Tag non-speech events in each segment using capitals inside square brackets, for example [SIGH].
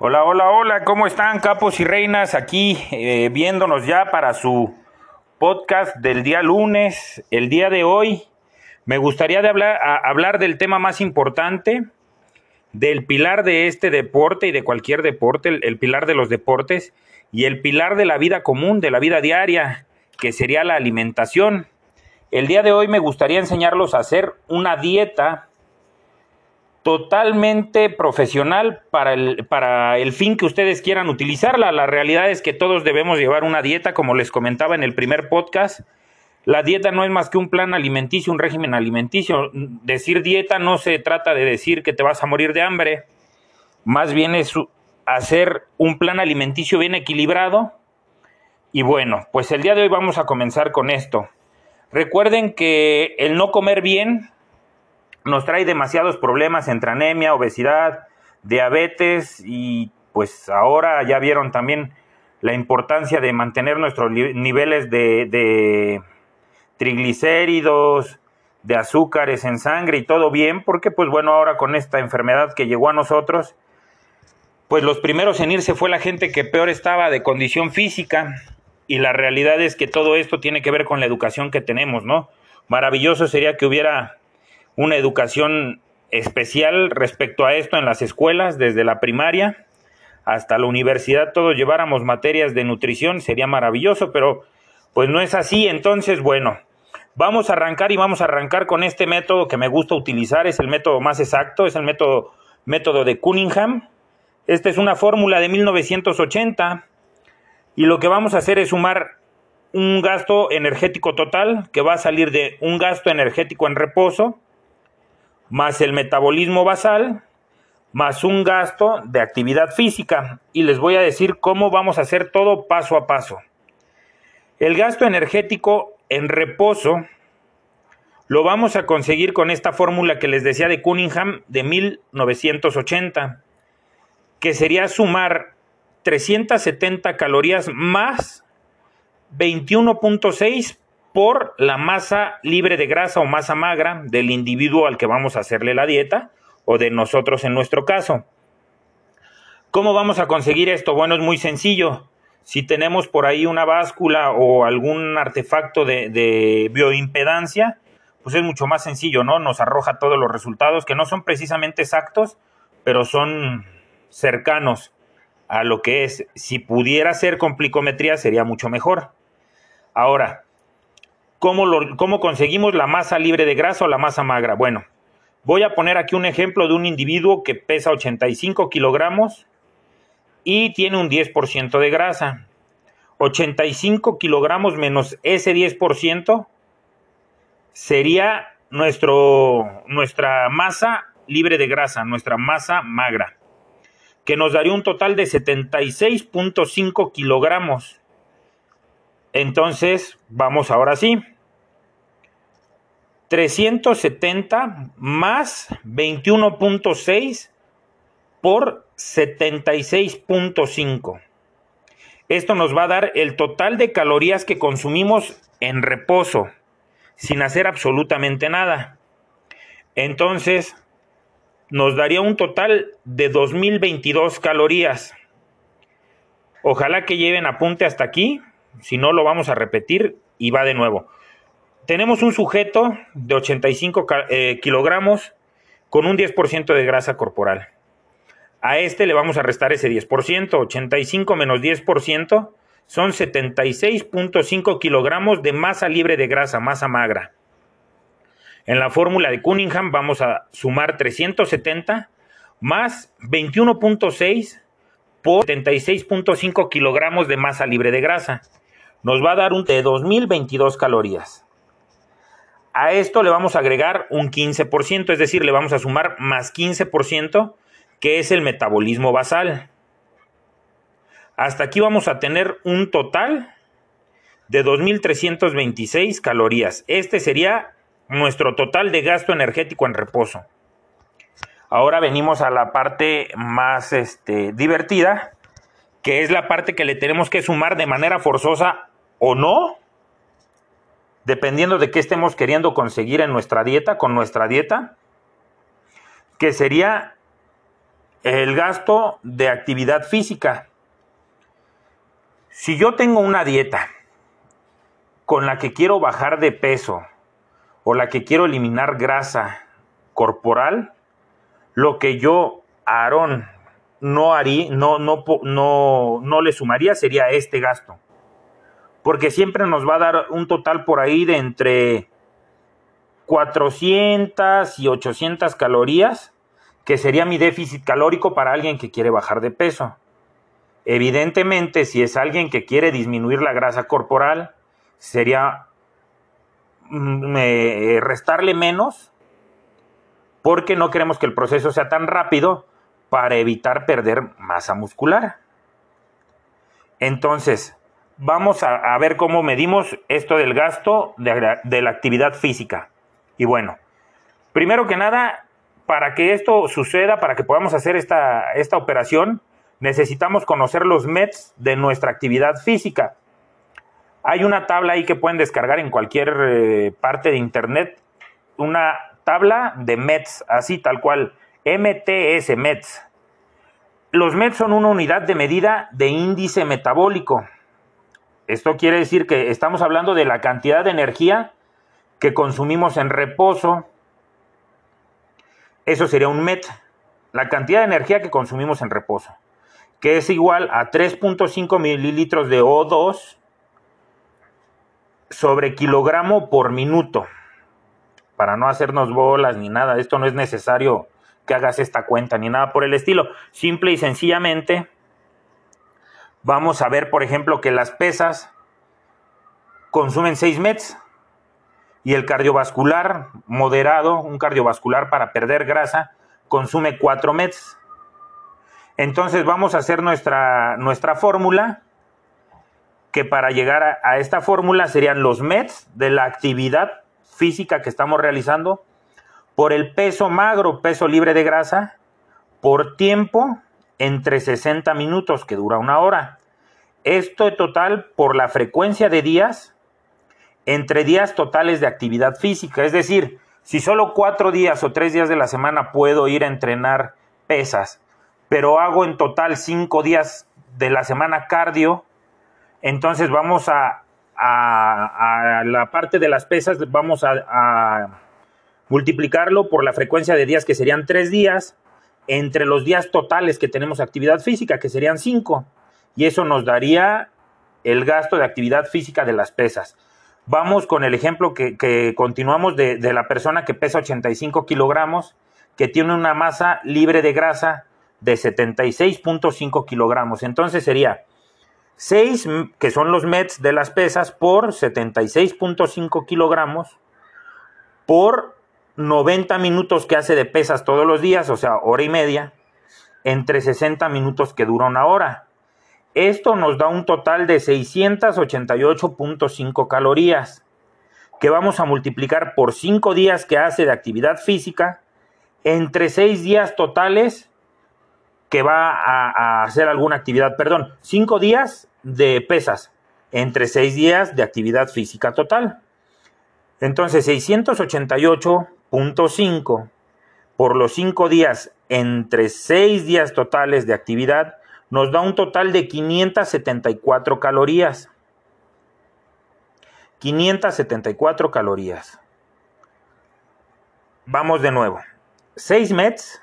Hola, hola, hola, ¿cómo están capos y reinas? Aquí eh, viéndonos ya para su podcast del día lunes. El día de hoy me gustaría de hablar, hablar del tema más importante, del pilar de este deporte y de cualquier deporte, el pilar de los deportes y el pilar de la vida común, de la vida diaria, que sería la alimentación. El día de hoy me gustaría enseñarlos a hacer una dieta totalmente profesional para el, para el fin que ustedes quieran utilizarla. La realidad es que todos debemos llevar una dieta, como les comentaba en el primer podcast. La dieta no es más que un plan alimenticio, un régimen alimenticio. Decir dieta no se trata de decir que te vas a morir de hambre, más bien es hacer un plan alimenticio bien equilibrado. Y bueno, pues el día de hoy vamos a comenzar con esto. Recuerden que el no comer bien nos trae demasiados problemas entre anemia, obesidad, diabetes y pues ahora ya vieron también la importancia de mantener nuestros niveles de, de triglicéridos, de azúcares en sangre y todo bien, porque pues bueno, ahora con esta enfermedad que llegó a nosotros, pues los primeros en irse fue la gente que peor estaba de condición física y la realidad es que todo esto tiene que ver con la educación que tenemos, ¿no? Maravilloso sería que hubiera una educación especial respecto a esto en las escuelas, desde la primaria hasta la universidad, todos lleváramos materias de nutrición, sería maravilloso, pero pues no es así, entonces bueno, vamos a arrancar y vamos a arrancar con este método que me gusta utilizar, es el método más exacto, es el método, método de Cunningham, esta es una fórmula de 1980 y lo que vamos a hacer es sumar un gasto energético total que va a salir de un gasto energético en reposo, más el metabolismo basal, más un gasto de actividad física. Y les voy a decir cómo vamos a hacer todo paso a paso. El gasto energético en reposo lo vamos a conseguir con esta fórmula que les decía de Cunningham de 1980, que sería sumar 370 calorías más 21.6 por la masa libre de grasa o masa magra del individuo al que vamos a hacerle la dieta o de nosotros en nuestro caso. ¿Cómo vamos a conseguir esto? Bueno, es muy sencillo. Si tenemos por ahí una báscula o algún artefacto de, bioimpedancia, pues es mucho más sencillo, ¿no? Nos arroja todos los resultados que no son precisamente exactos, pero son cercanos a lo que es. Si pudiera ser con plicometría sería mucho mejor. Ahora, ¿Cómo, ¿Cómo conseguimos la masa libre de grasa o la masa magra? Bueno, voy a poner aquí un ejemplo de un individuo que pesa 85 kilogramos y tiene un 10% de grasa. 85 kilogramos menos ese 10% sería nuestro, nuestra masa libre de grasa, nuestra masa magra, que nos daría un total de 76.5 kilogramos. Entonces, vamos ahora sí. 370 más 21.6 por 76.5. Esto nos va a dar el total de calorías que consumimos en reposo, sin hacer absolutamente nada. Entonces, nos daría un total de 2022 calorías. Ojalá que lleven apunte hasta aquí si no, lo vamos a repetir y va de nuevo. Tenemos un sujeto de 85 eh, kilogramos con un 10% de grasa corporal. A este le vamos a restar ese 10%, 85 menos 10% son 76.5 kilogramos de masa libre de grasa, masa magra. En la fórmula de Cunningham vamos a sumar 370 más 21.6 por 76.5 kilogramos de masa libre de grasa nos va a dar un de 2022 calorías. A esto le vamos a agregar un 15%, es decir, le vamos a sumar más 15%, que es el metabolismo basal. Hasta aquí vamos a tener un total de 2.326 calorías. Este sería nuestro total de gasto energético en reposo. Ahora venimos a la parte más este, divertida, que es la parte que le tenemos que sumar de manera forzosa o no, dependiendo de qué estemos queriendo conseguir en nuestra dieta, con nuestra dieta, que sería el gasto de actividad física. Si yo tengo una dieta con la que quiero bajar de peso o la que quiero eliminar grasa corporal, lo que yo, Aarón, no haría, no, no, no, no le sumaría sería este gasto. Porque siempre nos va a dar un total por ahí de entre 400 y 800 calorías, que sería mi déficit calórico para alguien que quiere bajar de peso. Evidentemente, si es alguien que quiere disminuir la grasa corporal, sería mm, eh, restarle menos porque no queremos que el proceso sea tan rápido para evitar perder masa muscular. Entonces, vamos a, ver cómo medimos esto del gasto de, la actividad física. Y bueno, primero que nada, para que esto suceda, para que podamos hacer esta, esta operación, necesitamos conocer los METs de nuestra actividad física. Hay una tabla ahí que pueden descargar en cualquier eh, parte de internet, una tabla de METs, así tal cual, MTS METs. Los METs son una unidad de medida de índice metabólico. Esto quiere decir que estamos hablando de la cantidad de energía que consumimos en reposo. Eso sería un MET, la cantidad de energía que consumimos en reposo, que es igual a 3.5 mililitros de O2 sobre kilogramo por minuto. Para no hacernos bolas ni nada, esto no es necesario que hagas esta cuenta ni nada por el estilo. Simple y sencillamente vamos a ver, por ejemplo, que las pesas consumen 6 METs y el cardiovascular moderado, un cardiovascular para perder grasa, consume 4 METs. Entonces vamos a hacer nuestra, nuestra fórmula que para llegar a, esta fórmula serían los METs de la actividad física que estamos realizando por el peso magro, peso libre de grasa, por tiempo entre 60 minutos, que dura una hora. Esto total por la frecuencia de días entre días totales de actividad física. Es decir, si solo cuatro días o tres días de la semana puedo ir a entrenar pesas, pero hago en total cinco días de la semana cardio, entonces vamos a, a, la parte de las pesas, vamos a, multiplicarlo por la frecuencia de días que serían tres días, entre los días totales que tenemos actividad física, que serían cinco. Y eso nos daría el gasto de actividad física de las pesas. Vamos con el ejemplo que, continuamos de, de, la persona que pesa 85 kilogramos, que tiene una masa libre de grasa de 76.5 kilogramos. Entonces sería 6, que son los METs de las pesas, por 76.5 kilogramos, por 90 minutos que hace de pesas todos los días, o sea, hora y media, entre 60 minutos que dura una hora. Esto nos da un total de 688.5 calorías, que vamos a multiplicar por 5 días que hace de actividad física, entre 6 días totales que va a, hacer alguna actividad, perdón, 5 días de pesas entre 6 días de actividad física total. Entonces, 688.5 por los 5 días entre 6 días totales de actividad nos da un total de 574 calorías. 574 calorías. Vamos de nuevo. 6 METs,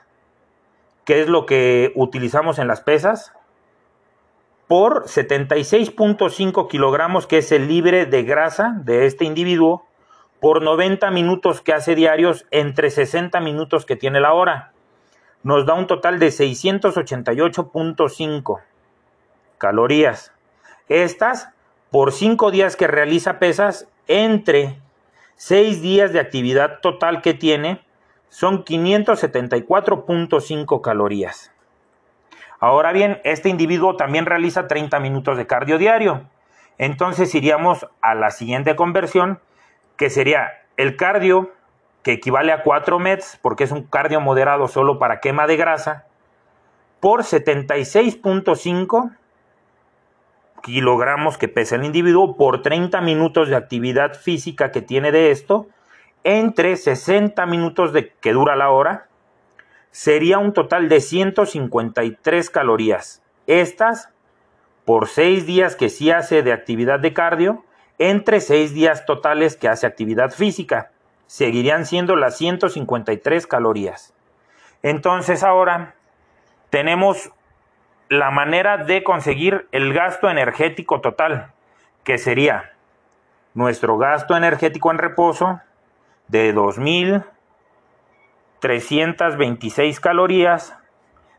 que es lo que utilizamos en las pesas, por 76.5 kilogramos, que es el libre de grasa de este individuo, por 90 minutos que hace diarios entre 60 minutos que tiene la hora. Nos da un total de 688.5 calorías. Estas por 5 días que realiza pesas entre 6 días de actividad total que tiene son 574.5 calorías. Ahora bien, este individuo también realiza 30 minutos de cardio diario. Entonces iríamos a la siguiente conversión, que sería el cardio, que equivale a 4 METs, porque es un cardio moderado solo para quema de grasa, por 76.5 kilogramos que pesa el individuo por 30 minutos de actividad física que tiene de esto, entre 60 minutos de que dura la hora sería un total de 153 calorías. Estas por seis días que sí hace de actividad de cardio, entre seis días totales que hace actividad física. Seguirían siendo las 153 calorías. Entonces ahora tenemos la manera de conseguir el gasto energético total, que sería nuestro gasto energético en reposo de 2.326 calorías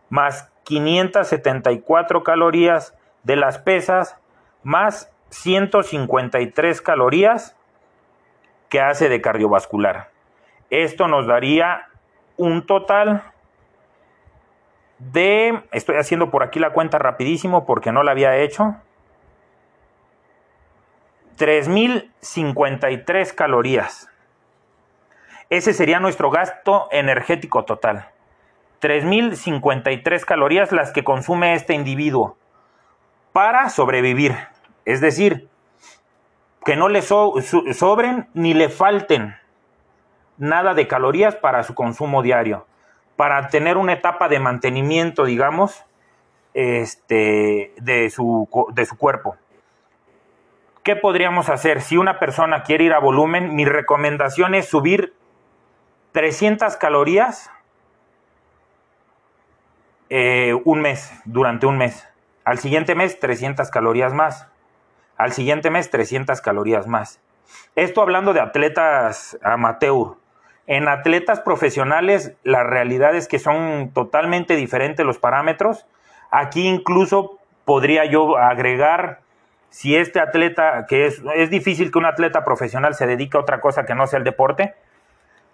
más 574 calorías de las pesas más 153 calorías que hace de cardiovascular. Esto nos daría un total de, estoy haciendo por aquí la cuenta rapidísimo porque no la había hecho, 3.053 calorías. Ese sería nuestro gasto energético total. 3.053 calorías las que consume este individuo para sobrevivir. Es decir, que no le sobren ni le falten nada de calorías para su consumo diario para tener una etapa de mantenimiento, digamos, este, de, su, de su cuerpo. ¿Qué podríamos hacer? Si una persona quiere ir a volumen, mi recomendación es subir 300 calorías eh, un mes, durante un mes. Al siguiente mes, 300 calorías más. Al siguiente mes, 300 calorías más. Esto hablando de atletas amateur. En atletas profesionales, la realidad es que son totalmente diferentes los parámetros. Aquí incluso podría yo agregar, si este atleta, que es, es difícil que un atleta profesional se dedique a otra cosa que no sea el deporte,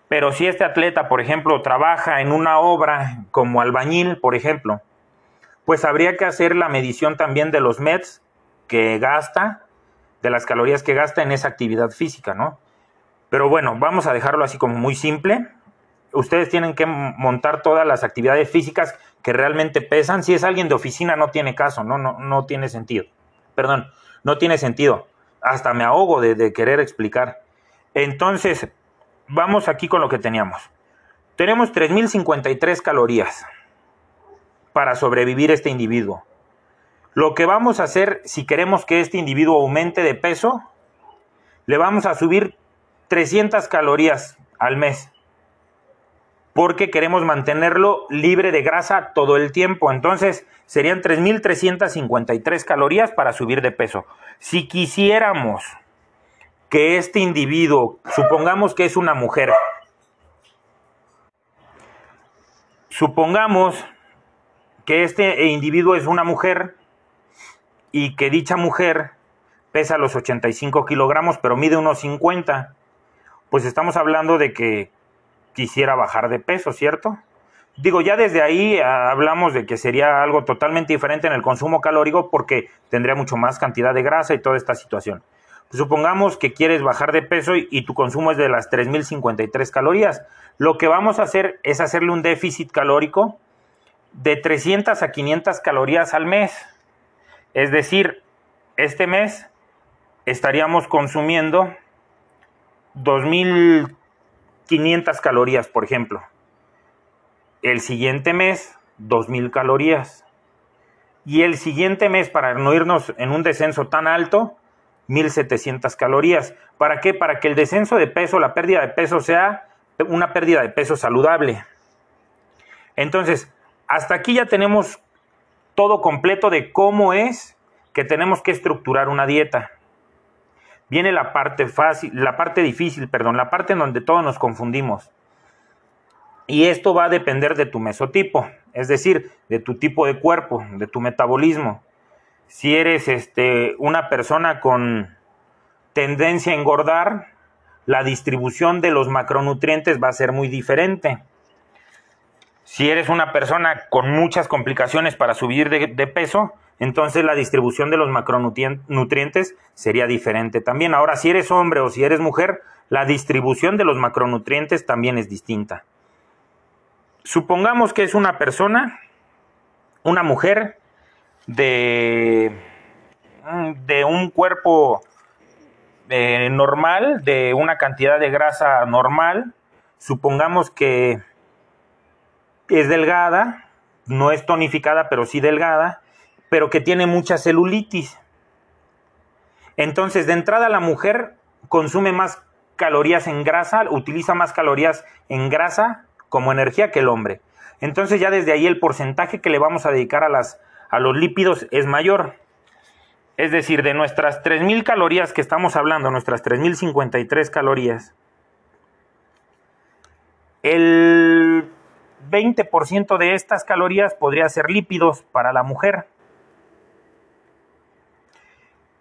pero si este atleta, por ejemplo, trabaja en una obra como albañil, por ejemplo, pues habría que hacer la medición también de los METs que gasta, de las calorías que gasta en esa actividad física, ¿no? Pero bueno, vamos a dejarlo así como muy simple. Ustedes tienen que montar todas las actividades físicas que realmente pesan. Si es alguien de oficina, no tiene caso, no, no, no tiene sentido. Perdón, no tiene sentido. Hasta me ahogo de, de querer explicar. Entonces, vamos aquí con lo que teníamos. Tenemos 3.053 calorías para sobrevivir este individuo. Lo que vamos a hacer si queremos que este individuo aumente de peso, le vamos a subir 300 calorías al mes porque queremos mantenerlo libre de grasa todo el tiempo. Entonces serían 3.353 calorías para subir de peso. Si quisiéramos que este individuo, supongamos que es una mujer, supongamos que este individuo es una mujer y que dicha mujer pesa los 85 kilogramos pero mide unos 50 pues estamos hablando de que quisiera bajar de peso, ¿cierto? Digo, ya desde ahí ah, hablamos de que sería algo totalmente diferente en el consumo calórico porque tendría mucho más cantidad de grasa y toda esta situación. Supongamos que quieres bajar de peso y, tu consumo es de las 3.053 calorías. Lo que vamos a hacer es hacerle un déficit calórico de 300 a 500 calorías al mes. Es decir, este mes estaríamos consumiendo 2.500 calorías, por ejemplo. El siguiente mes, 2.000 calorías. Y el siguiente mes, para no irnos en un descenso tan alto, 1.700 calorías. ¿Para qué? Para que el descenso de peso, la pérdida de peso sea una pérdida de peso saludable. Entonces, hasta aquí ya tenemos todo completo de cómo es que tenemos que estructurar una dieta viene la parte fácil, la parte difícil, perdón, la parte en donde todos nos confundimos. Y esto va a depender de tu mesotipo, es decir, de tu tipo de cuerpo, de tu metabolismo. Si eres este, una persona con tendencia a engordar, la distribución de los macronutrientes va a ser muy diferente. Si eres una persona con muchas complicaciones para subir de peso, entonces la distribución de los macronutrientes sería diferente también. Ahora, si eres hombre o si eres mujer, la distribución de los macronutrientes también es distinta. Supongamos que es una persona, una mujer de, de un cuerpo eh, normal, de una cantidad de grasa normal. Supongamos que es delgada, no es tonificada, pero sí delgada, pero que tiene mucha celulitis. Entonces, de entrada la mujer consume más calorías en grasa, utiliza más calorías en grasa como energía que el hombre. Entonces ya desde ahí el porcentaje que le vamos a dedicar a, las, a los lípidos es mayor. Es decir, de nuestras 3.000 calorías que estamos hablando, nuestras 3.053 calorías, el 20% de estas calorías podría ser lípidos para la mujer.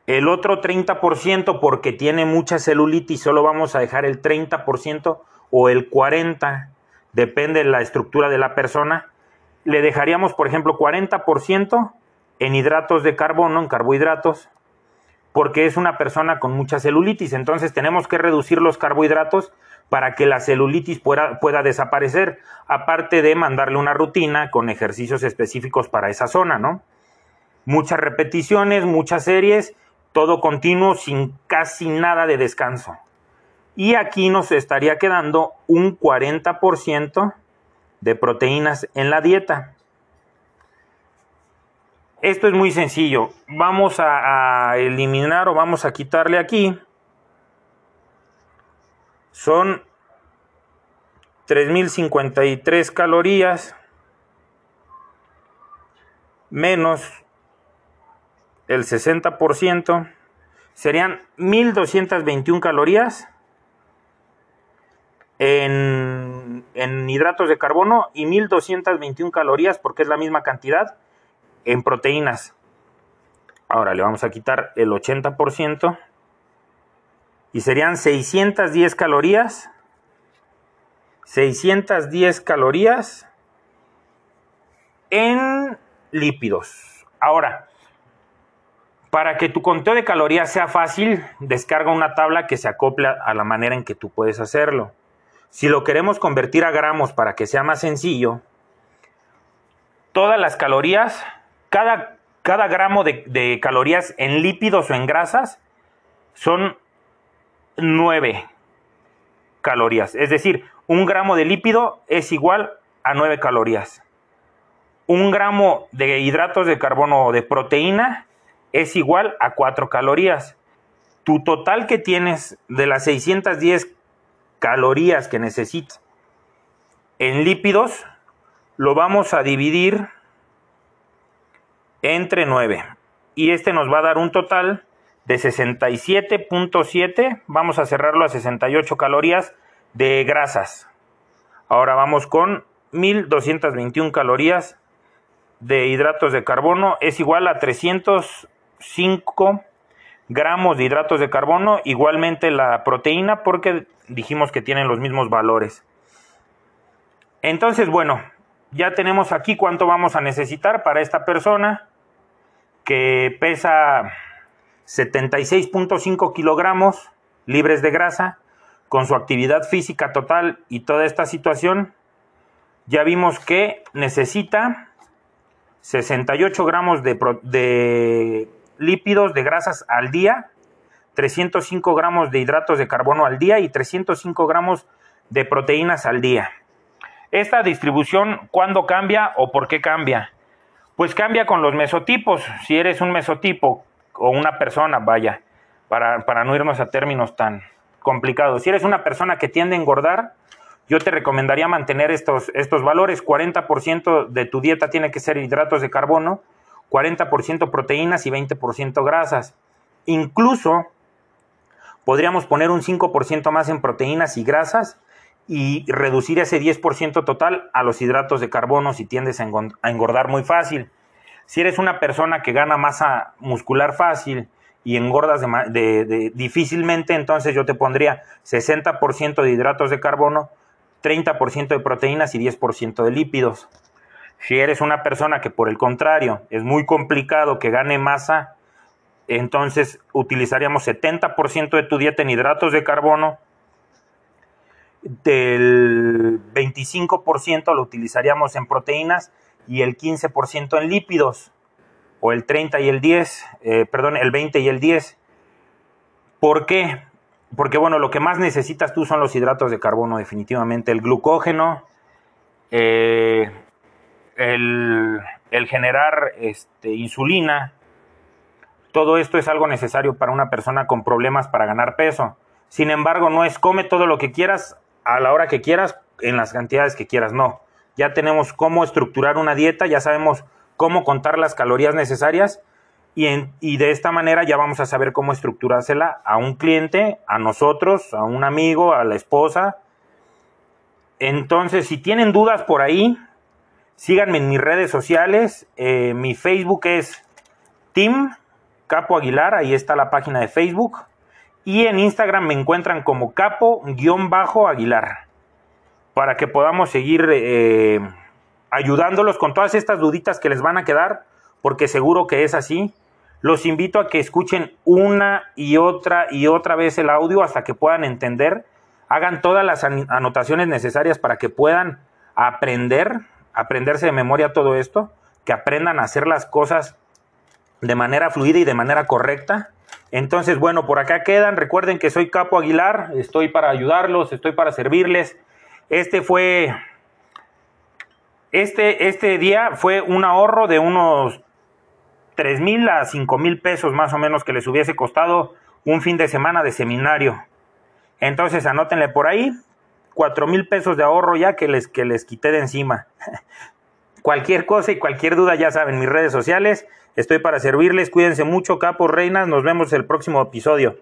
El otro 30% porque tiene mucha celulitis, solo vamos a dejar el 30% o el 40%, depende de la estructura de la persona. Le dejaríamos, por ejemplo, 40% en hidratos de carbono, en carbohidratos, porque es una persona con mucha celulitis. Entonces tenemos que reducir los carbohidratos para que la celulitis pueda, pueda, desaparecer, aparte de mandarle una rutina con ejercicios específicos para esa zona, ¿no? Muchas repeticiones, muchas series, todo continuo sin casi nada de descanso. Y aquí nos estaría quedando un 40% de proteínas en la dieta. Esto es muy sencillo. Vamos a, eliminar o vamos a quitarle aquí. Son 3053 calorías menos el 60%. Serían 1221 calorías en, en hidratos de carbono y 1221 calorías porque es la misma cantidad en proteínas. Ahora le vamos a quitar el 80% y serían 610 calorías. 610 calorías en lípidos. Ahora, para que tu conteo de calorías sea fácil, descarga una tabla que se acopla a la manera en que tú puedes hacerlo. Si lo queremos convertir a gramos para que sea más sencillo, todas las calorías cada, cada gramo de, calorías en lípidos o en grasas son 9 calorías. Es decir, un gramo de lípido es igual a 9 calorías. Un gramo de hidratos de carbono o de proteína es igual a 4 calorías. Tu total que tienes de las 610 calorías que necesitas en lípidos lo vamos a dividir entre 9. Y este nos va a dar un total de 67.7. Vamos a cerrarlo a 68 calorías de grasas. Ahora vamos con 1221 calorías de hidratos de carbono. Es igual a 305 gramos de hidratos de carbono. Igualmente la proteína porque dijimos que tienen los mismos valores. Entonces, bueno, ya tenemos aquí cuánto vamos a necesitar para esta persona que pesa 76.5 kilogramos libres de grasa, con su actividad física total y toda esta situación, ya vimos que necesita 68 gramos de, lípidos, de grasas al día, 305 gramos de hidratos de carbono al día y 305 gramos de proteínas al día. Esta distribución, ¿cuándo cambia o por qué cambia? Pues cambia con los mesotipos. Si eres un mesotipo o una persona, vaya, para, para no irnos a términos tan complicados. Si eres una persona que tiende a engordar, yo te recomendaría mantener estos, estos valores. 40% de tu dieta tiene que ser hidratos de carbono, 40% proteínas y 20% grasas. Incluso podríamos poner un 5% más en proteínas y grasas y reducir ese 10% total a los hidratos de carbono si tiendes a engordar muy fácil. Si eres una persona que gana masa muscular fácil y engordas difícilmente, entonces yo te pondría 60% de hidratos de carbono, 30% de proteínas y 10% de lípidos. Si eres una persona que por el contrario es muy complicado que gane masa, entonces utilizaríamos 70% de tu dieta en hidratos de carbono, del 25% lo utilizaríamos en proteínas y el 15% en lípidos, o el 30 y el 10, eh, perdón, el 20 y el 10. ¿Por qué? Porque bueno, lo que más necesitas tú son los hidratos de carbono definitivamente, el glucógeno eh, el, generar este, insulina, todo esto es algo necesario para una persona con problemas para ganar peso. Sin embargo, no es come todo lo que quieras a la hora que quieras, en las cantidades que quieras, no. Ya tenemos cómo estructurar una dieta, ya sabemos cómo contar las calorías necesarias y, de esta manera ya vamos a saber cómo estructurársela a un cliente, a nosotros, a un amigo, a la esposa. Entonces, si tienen dudas por ahí, síganme en mis redes sociales. Eh, mi Facebook es Tim Capo Aguilar, ahí está la página de Facebook. Y en Instagram me encuentran como capo-aguilar para que podamos seguir eh, ayudándolos con todas estas duditas que les van a quedar, porque seguro que es así. Los invito a que escuchen una y otra y otra vez el audio hasta que puedan entender. Hagan todas las anotaciones necesarias para que puedan aprender, aprenderse de memoria todo esto, que aprendan a hacer las cosas de manera fluida y de manera correcta. Entonces, bueno, por acá quedan. Recuerden que soy Capo Aguilar, estoy para ayudarlos, estoy para servirles. Este fue este, este día fue un ahorro de unos tres mil a cinco mil pesos más o menos que les hubiese costado un fin de semana de seminario. Entonces anótenle por ahí, cuatro mil pesos de ahorro ya que les, que les quité de encima. [LAUGHS] cualquier cosa y cualquier duda ya saben, mis redes sociales, estoy para servirles, cuídense mucho, capos, reinas, nos vemos el próximo episodio.